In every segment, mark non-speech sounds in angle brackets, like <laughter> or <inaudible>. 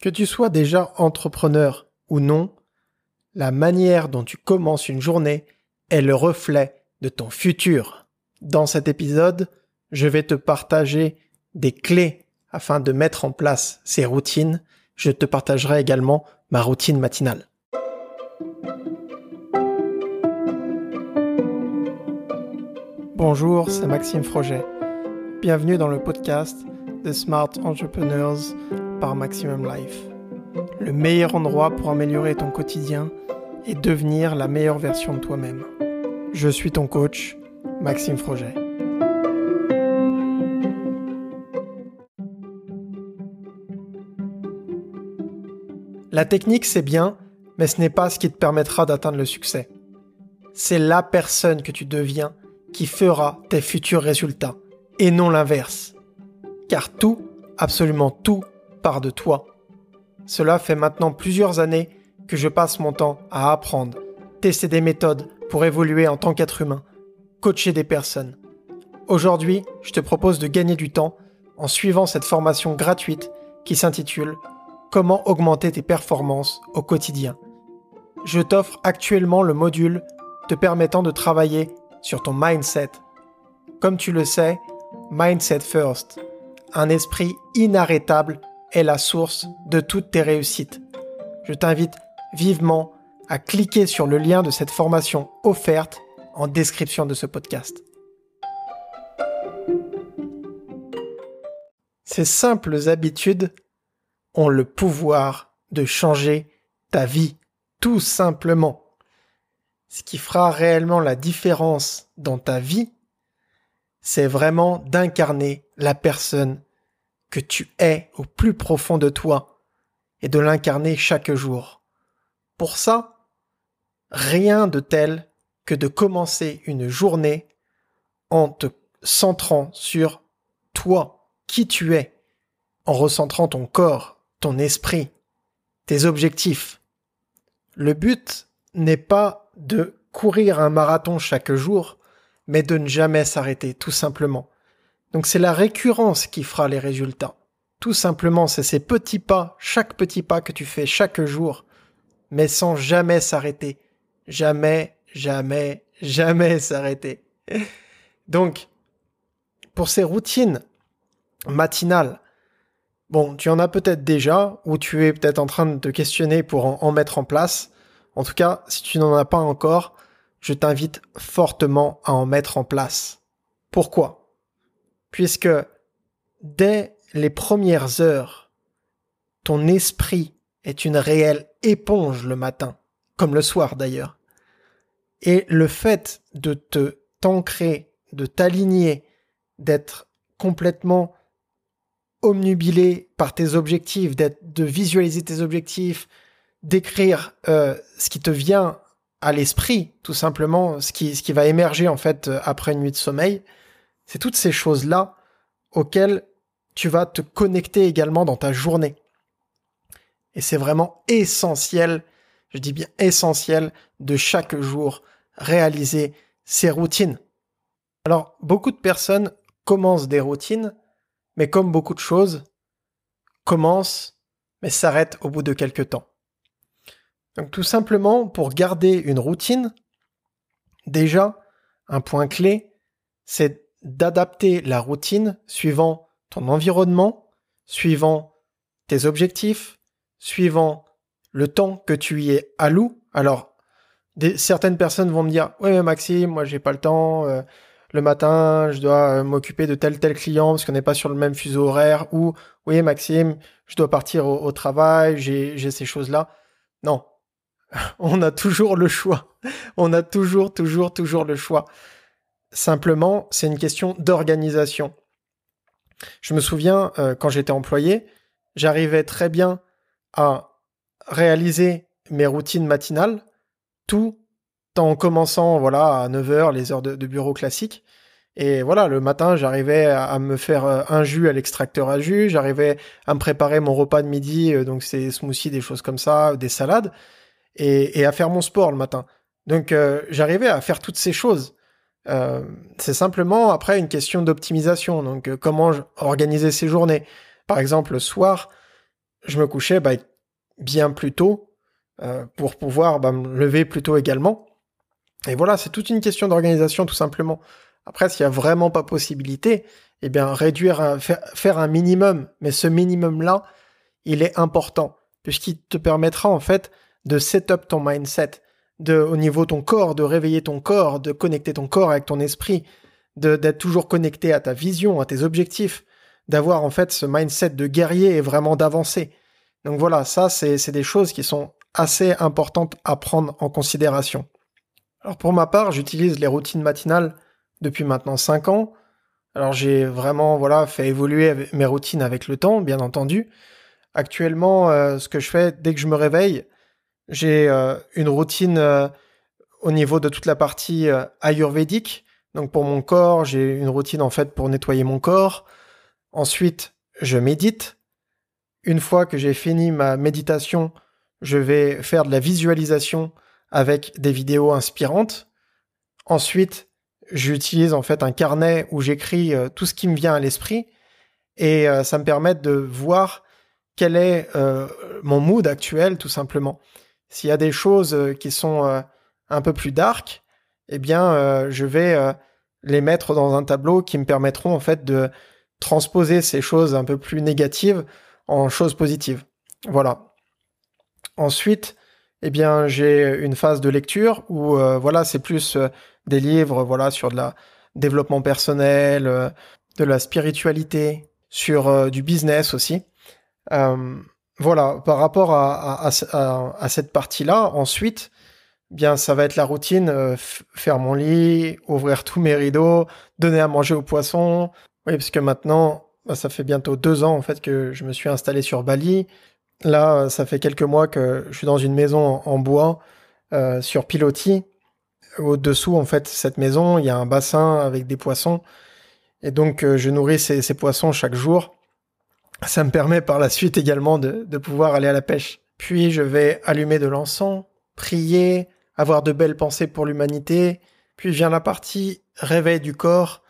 Que tu sois déjà entrepreneur ou non, la manière dont tu commences une journée est le reflet de ton futur. Dans cet épisode, je vais te partager des clés afin de mettre en place ces routines. Je te partagerai également ma routine matinale. Bonjour, c'est Maxime Froget. Bienvenue dans le podcast The Smart Entrepreneurs par Maximum Life. Le meilleur endroit pour améliorer ton quotidien et devenir la meilleure version de toi-même. Je suis ton coach, Maxime Froget. La technique, c'est bien, mais ce n'est pas ce qui te permettra d'atteindre le succès. C'est la personne que tu deviens qui fera tes futurs résultats, et non l'inverse. Car tout, absolument tout, part de toi. Cela fait maintenant plusieurs années que je passe mon temps à apprendre, tester des méthodes pour évoluer en tant qu'être humain, coacher des personnes. Aujourd'hui, je te propose de gagner du temps en suivant cette formation gratuite qui s'intitule Comment augmenter tes performances au quotidien. Je t'offre actuellement le module te permettant de travailler sur ton mindset. Comme tu le sais, mindset first, un esprit inarrêtable est la source de toutes tes réussites. Je t'invite vivement à cliquer sur le lien de cette formation offerte en description de ce podcast. Ces simples habitudes ont le pouvoir de changer ta vie, tout simplement. Ce qui fera réellement la différence dans ta vie, c'est vraiment d'incarner la personne que tu es au plus profond de toi et de l'incarner chaque jour. Pour ça, rien de tel que de commencer une journée en te centrant sur toi, qui tu es, en recentrant ton corps, ton esprit, tes objectifs. Le but n'est pas de courir un marathon chaque jour, mais de ne jamais s'arrêter, tout simplement. Donc c'est la récurrence qui fera les résultats. Tout simplement, c'est ces petits pas, chaque petit pas que tu fais chaque jour, mais sans jamais s'arrêter. Jamais, jamais, jamais s'arrêter. <laughs> Donc, pour ces routines matinales, bon, tu en as peut-être déjà, ou tu es peut-être en train de te questionner pour en, mettre en place. En tout cas, si tu n'en as pas encore, je t'invite fortement à en mettre en place. Pourquoi? Puisque dès les premières heures, ton esprit est une réelle éponge le matin, comme le soir d'ailleurs. Et le fait de te t'ancrer, de t'aligner, d'être complètement omnubilé par tes objectifs, de visualiser tes objectifs, d'écrire euh, ce qui te vient à l'esprit, tout simplement, ce qui, ce qui va émerger en fait après une nuit de sommeil, c'est toutes ces choses-là auxquelles tu vas te connecter également dans ta journée. Et c'est vraiment essentiel, je dis bien essentiel, de chaque jour réaliser ces routines. Alors, beaucoup de personnes commencent des routines, mais comme beaucoup de choses, commencent, mais s'arrêtent au bout de quelques temps. Donc tout simplement, pour garder une routine, déjà, un point clé, c'est d'adapter la routine suivant ton environnement, suivant tes objectifs, suivant le temps que tu y es alloué. Alors, certaines personnes vont me dire, ouais, mais Maxime, moi j'ai pas le temps. Euh, le matin, je dois euh, m'occuper de tel tel client parce qu'on n'est pas sur le même fuseau horaire. Ou, oui, Maxime, je dois partir au, au travail. J'ai ces choses-là. Non, <laughs> on a toujours le choix. On a toujours, toujours, toujours le choix. Simplement, c'est une question d'organisation. Je me souviens, euh, quand j'étais employé, j'arrivais très bien à réaliser mes routines matinales, tout en commençant voilà, à 9h, les heures de, bureau classiques. Et voilà, le matin, j'arrivais à, me faire euh, un jus à l'extracteur à jus, j'arrivais à me préparer mon repas de midi, euh, donc c'est smoothies, des choses comme ça, des salades, et, à faire mon sport le matin. Donc j'arrivais à faire toutes ces choses. Euh, c'est simplement après une question d'optimisation. Donc, euh, comment organiser ses journées. Par exemple, le soir, je me couchais bah, bien plus tôt euh, pour pouvoir bah, me lever plus tôt également. Et voilà, c'est toute une question d'organisation tout simplement. Après, s'il y a vraiment pas possibilité, eh bien réduire, faire, un minimum, mais ce minimum-là, il est important puisqu'il te permettra en fait de set up ton mindset, de au niveau ton corps, de réveiller ton corps, de connecter ton corps avec ton esprit, d'être toujours connecté à ta vision, à tes objectifs, d'avoir en fait ce mindset de guerrier et vraiment d'avancer. Donc voilà, ça c'est des choses qui sont assez importantes à prendre en considération. Alors pour ma part, j'utilise les routines matinales depuis maintenant 5 ans. Alors j'ai vraiment voilà fait évoluer mes routines avec le temps, bien entendu. Actuellement, euh, ce que je fais dès que je me réveille, j'ai euh, une routine euh, au niveau de toute la partie ayurvédique. Donc pour mon corps, j'ai une routine en fait pour nettoyer mon corps. Ensuite, je médite. Une fois que j'ai fini ma méditation, je vais faire de la visualisation avec des vidéos inspirantes. Ensuite, j'utilise en fait un carnet où j'écris euh, tout ce qui me vient à l'esprit et euh, ça me permet de voir quel est euh, mon mood actuel tout simplement. S'il y a des choses qui sont un peu plus dark, eh bien je vais les mettre dans un tableau qui me permettront en fait de transposer ces choses un peu plus négatives en choses positives. Voilà. Ensuite, eh bien, j'ai une phase de lecture où, euh, voilà, c'est plus euh, des livres, voilà, sur de la développement personnel, euh, de la spiritualité, sur du business aussi. Voilà, par rapport à, à, cette partie-là, ensuite, eh bien, ça va être la routine, faire mon lit, ouvrir tous mes rideaux, donner à manger aux poissons. Oui, parce que maintenant, bah, ça fait bientôt deux ans en fait que je me suis installé sur Bali. Là, ça fait quelques mois que je suis dans une maison en, bois euh, sur pilotis. Au-dessous, en fait, cette maison, il y a un bassin avec des poissons. Et donc, euh, je nourris ces, poissons chaque jour. Ça me permet par la suite également de, pouvoir aller à la pêche. Puis, je vais allumer de l'encens, prier, avoir de belles pensées pour l'humanité. Puis vient la partie réveil du corps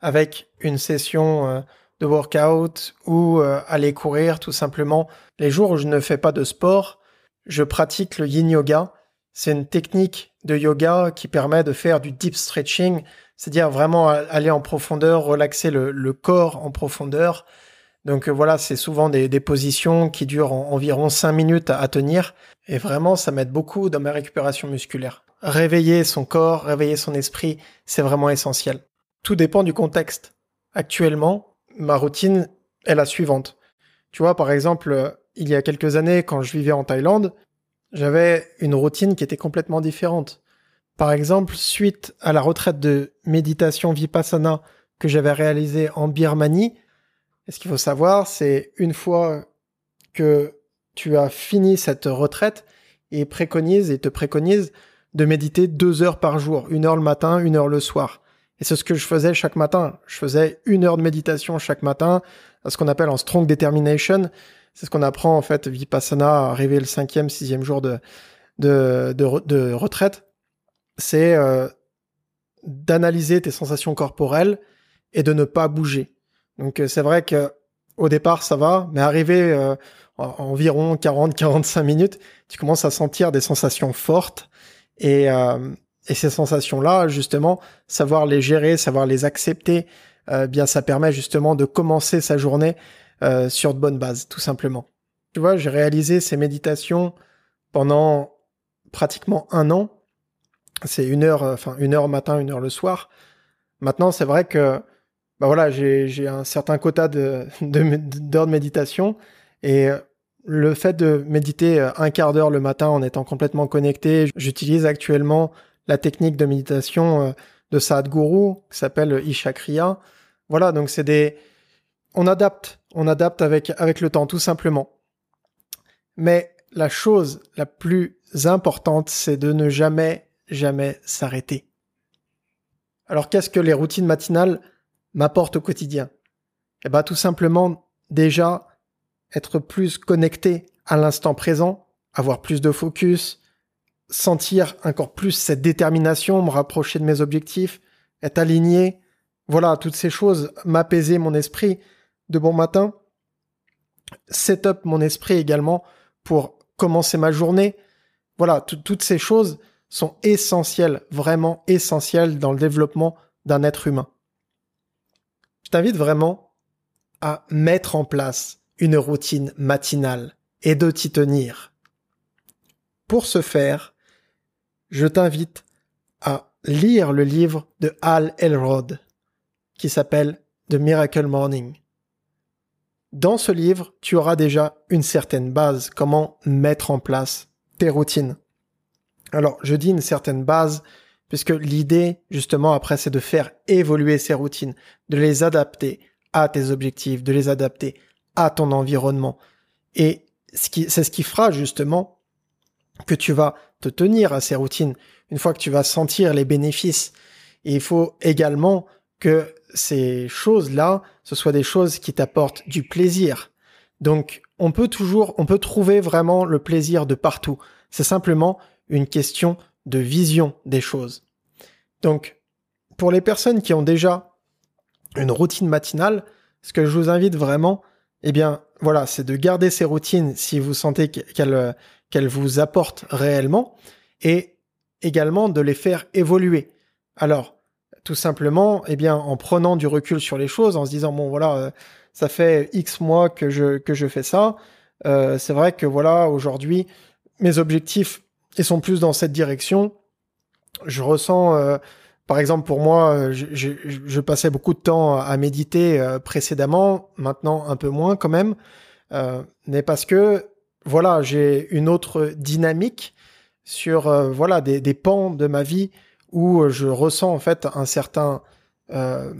avec une session euh, de workout ou euh, aller courir tout simplement. Les jours où je ne fais pas de sport, je pratique le yin yoga. C'est une technique de yoga qui permet de faire du deep stretching, c'est-à-dire vraiment aller en profondeur, relaxer le, corps en profondeur. Donc euh, voilà, c'est souvent des, positions qui durent environ 5 minutes à, tenir. Et vraiment, ça m'aide beaucoup dans ma récupération musculaire. Réveiller son corps, réveiller son esprit, c'est vraiment essentiel. Tout dépend du contexte. Actuellement, ma routine est la suivante. Tu vois, par exemple, euh, il y a quelques années, quand je vivais en Thaïlande, j'avais une routine qui était complètement différente. Par exemple, suite à la retraite de méditation vipassana que j'avais réalisée en Birmanie, ce qu'il faut savoir, c'est une fois que tu as fini cette retraite, et préconise et te préconise de méditer deux heures par jour, une heure le matin, une heure le soir. Et c'est ce que je faisais chaque matin. Je faisais une heure de méditation chaque matin, ce qu'on appelle en strong determination. C'est ce qu'on apprend en fait vipassana, à arriver le cinquième, sixième jour de, retraite. C'est euh, d'analyser tes sensations corporelles et de ne pas bouger. Donc euh, c'est vrai que au départ ça va, mais arrivé euh, environ 40-45 minutes, tu commences à sentir des sensations fortes et et ces sensations-là, justement, savoir les gérer, savoir les accepter, euh, bien ça permet justement de commencer sa journée euh, sur de bonnes bases, tout simplement. Tu vois, j'ai réalisé ces méditations pendant pratiquement un an. C'est une heure, enfin une heure matin, une heure le soir. Maintenant, c'est vrai que bah voilà, j'ai un certain quota de d'heures de, méditation et le fait de méditer un quart d'heure le matin en étant complètement connecté, j'utilise actuellement la technique de méditation euh, de Sadhguru qui s'appelle Ishakriya. Voilà, donc c'est des on adapte, on adapte avec avec le temps tout simplement. Mais la chose la plus importante, c'est de ne jamais jamais s'arrêter. Alors qu'est-ce que les routines matinales m'apportent au quotidien Eh ben tout simplement déjà être plus connecté à l'instant présent, avoir plus de focus, sentir encore plus cette détermination, me rapprocher de mes objectifs, être aligné. Voilà, toutes ces choses, m'apaiser mon esprit de bon matin. set up mon esprit également pour commencer ma journée. Voilà, toutes ces choses sont essentielles, vraiment essentielles dans le développement d'un être humain. Je t'invite vraiment à mettre en place une routine matinale et de t'y tenir. Pour ce faire, je t'invite à lire le livre de Al Elrod qui s'appelle The Miracle Morning. Dans ce livre, tu auras déjà une certaine base, comment mettre en place tes routines. Alors, je dis une certaine base, puisque l'idée, justement, après, c'est de faire évoluer ces routines, de les adapter à tes objectifs, de les adapter à ton environnement. Et c'est ce qui fera, justement, que tu vas te tenir à ces routines une fois que tu vas sentir les bénéfices. Il faut également que ces choses-là, ce soient des choses qui t'apportent du plaisir. Donc, on peut toujours, on peut trouver vraiment le plaisir de partout. C'est simplement une question de vision des choses. Donc, pour les personnes qui ont déjà une routine matinale, ce que je vous invite vraiment, eh bien, voilà, c'est de garder ces routines si vous sentez qu'elles vous apportent réellement et également de les faire évoluer. Alors, tout simplement, eh bien, en prenant du recul sur les choses, en se disant bon voilà, euh, ça fait X mois que je que je fais ça. Euh, c'est vrai que voilà, aujourd'hui, mes objectifs ils sont plus dans cette direction. Je ressens, euh, par exemple, pour moi, je, je, je, passais beaucoup de temps à méditer précédemment, maintenant un peu moins quand même, mais parce que voilà, j'ai une autre dynamique sur voilà des, des pans de ma vie où euh, je ressens en fait un certain euh,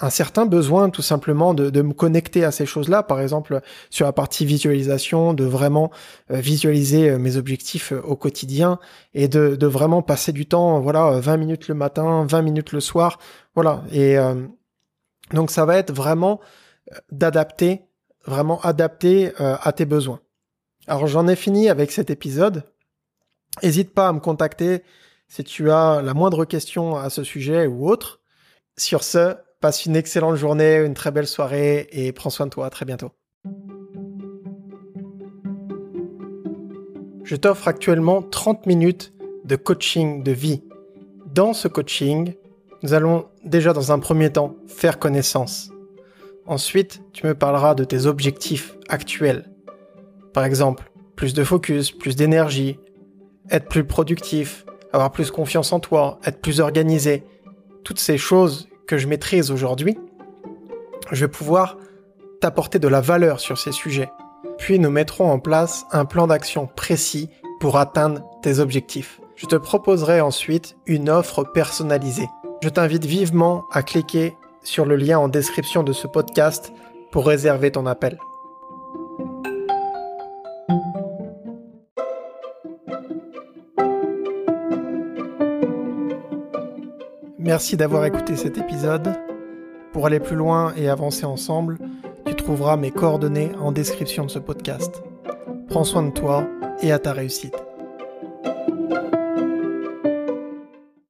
un certain besoin tout simplement de, de me connecter à ces choses-là, par exemple sur la partie visualisation, de vraiment euh, visualiser mes objectifs au quotidien et de, de, vraiment passer du temps, voilà, 20 minutes le matin, 20 minutes le soir, voilà. Et donc ça va être vraiment d'adapter, vraiment adapter à tes besoins. Alors j'en ai fini avec cet épisode. N'hésite pas à me contacter si tu as la moindre question à ce sujet ou autre. Sur ce, passe une excellente journée, une très belle soirée et prends soin de toi. À très bientôt. Je t'offre actuellement 30 minutes de coaching de vie. Dans ce coaching, nous allons déjà dans un premier temps faire connaissance. Ensuite, tu me parleras de tes objectifs actuels. Par exemple, plus de focus, plus d'énergie, être plus productif, avoir plus confiance en toi, être plus organisé, toutes ces choses que je maîtrise aujourd'hui, je vais pouvoir t'apporter de la valeur sur ces sujets. Puis nous mettrons en place un plan d'action précis pour atteindre tes objectifs. Je te proposerai ensuite une offre personnalisée. Je t'invite vivement à cliquer sur le lien en description de ce podcast pour réserver ton appel. Merci d'avoir écouté cet épisode. Pour aller plus loin et avancer ensemble, tu trouveras mes coordonnées en description de ce podcast. Prends soin de toi et à ta réussite.